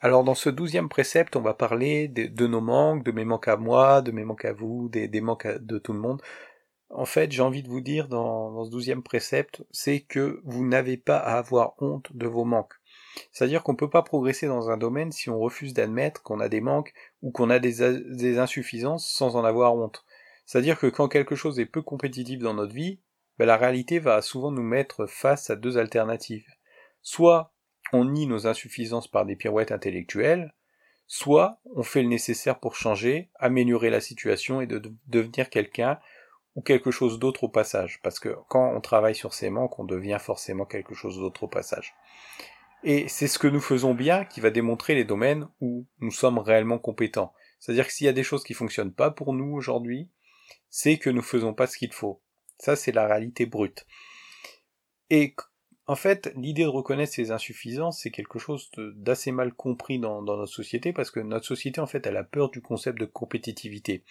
Alors dans ce douzième précepte, on va parler de, nos manques, de mes manques à moi, de mes manques à vous, des, manques de tout le monde. En fait, j'ai envie de vous dire dans, ce douzième précepte, c'est que vous n'avez pas à avoir honte de vos manques. C'est-à-dire qu'on ne peut pas progresser dans un domaine si on refuse d'admettre qu'on a des manques ou qu'on a des, insuffisances sans en avoir honte. C'est-à-dire que quand quelque chose est peu compétitif dans notre vie, ben la réalité va souvent nous mettre face à deux alternatives. Soit on nie nos insuffisances par des pirouettes intellectuelles, soit on fait le nécessaire pour changer, améliorer la situation et de devenir quelqu'un ou quelque chose d'autre au passage. Parce que quand on travaille sur ses manques, on devient forcément quelque chose d'autre au passage. Et c'est ce que nous faisons bien qui va démontrer les domaines où nous sommes réellement compétents. C'est-à-dire que s'il y a des choses qui fonctionnent pas pour nous aujourd'hui, c'est que nous faisons pas ce qu'il faut. Ça, c'est la réalité brute. Et en fait, l'idée de reconnaître ses insuffisances, c'est quelque chose d'assez mal compris dans, notre société, parce que notre société, en fait, elle a peur du concept de compétitivité.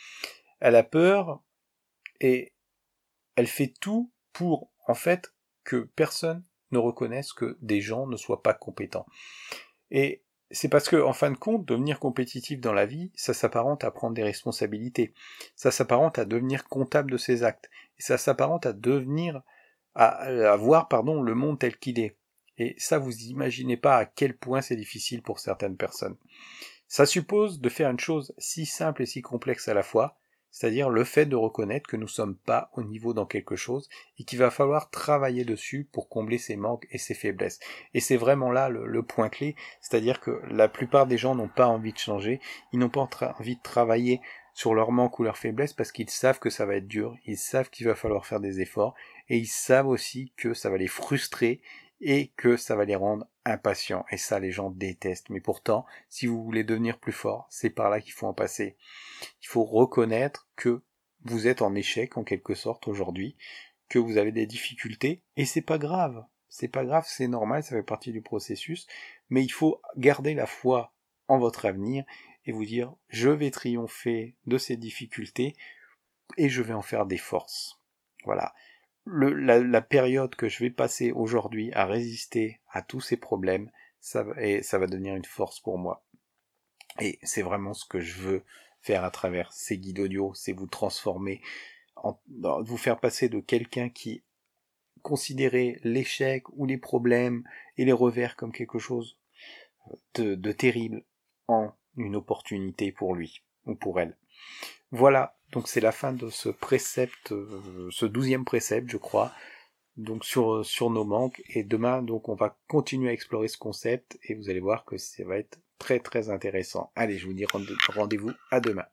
Elle a peur et elle fait tout pour, en fait, que personne ne reconnaissent que des gens ne soient pas compétents. Et c'est parce que, en fin de compte, devenir compétitif dans la vie, ça s'apparente à prendre des responsabilités. Ça s'apparente à devenir comptable de ses actes. Et ça s'apparente à devenir, à, voir, pardon, le monde tel qu'il est. Et ça, vous imaginez pas à quel point c'est difficile pour certaines personnes. Ça suppose de faire une chose si simple et si complexe à la fois, c'est-à-dire le fait de reconnaître que nous ne sommes pas au niveau dans quelque chose et qu'il va falloir travailler dessus pour combler ses manques et ses faiblesses. Et c'est vraiment là le, point clé, c'est-à-dire que la plupart des gens n'ont pas envie de changer, ils n'ont pas envie de travailler sur leurs manques ou leurs faiblesses parce qu'ils savent que ça va être dur, ils savent qu'il va falloir faire des efforts et ils savent aussi que ça va les frustrer et que ça va les rendre impatients. Et ça, les gens détestent. Mais pourtant, si vous voulez devenir plus fort, c'est par là qu'il faut en passer. Il faut reconnaître que vous êtes en échec, en quelque sorte, aujourd'hui, que vous avez des difficultés, et c'est pas grave. C'est pas grave, c'est normal, ça fait partie du processus, mais il faut garder la foi en votre avenir et vous dire, je vais triompher de ces difficultés et je vais en faire des forces. Voilà la, période que je vais passer aujourd'hui à résister à tous ces problèmes, ça, va devenir une force pour moi. Et c'est vraiment ce que je veux faire à travers ces guides audio, c'est vous transformer, en, vous faire passer de quelqu'un qui considérait l'échec ou les problèmes et les revers comme quelque chose de terrible en une opportunité pour lui ou pour elle. Voilà, donc c'est la fin de ce précepte, euh, ce douzième précepte, je crois, donc sur, euh, sur nos manques. Et demain, donc on va continuer à explorer ce concept et vous allez voir que ça va être très très intéressant. Allez, je vous dis rendez-vous à demain.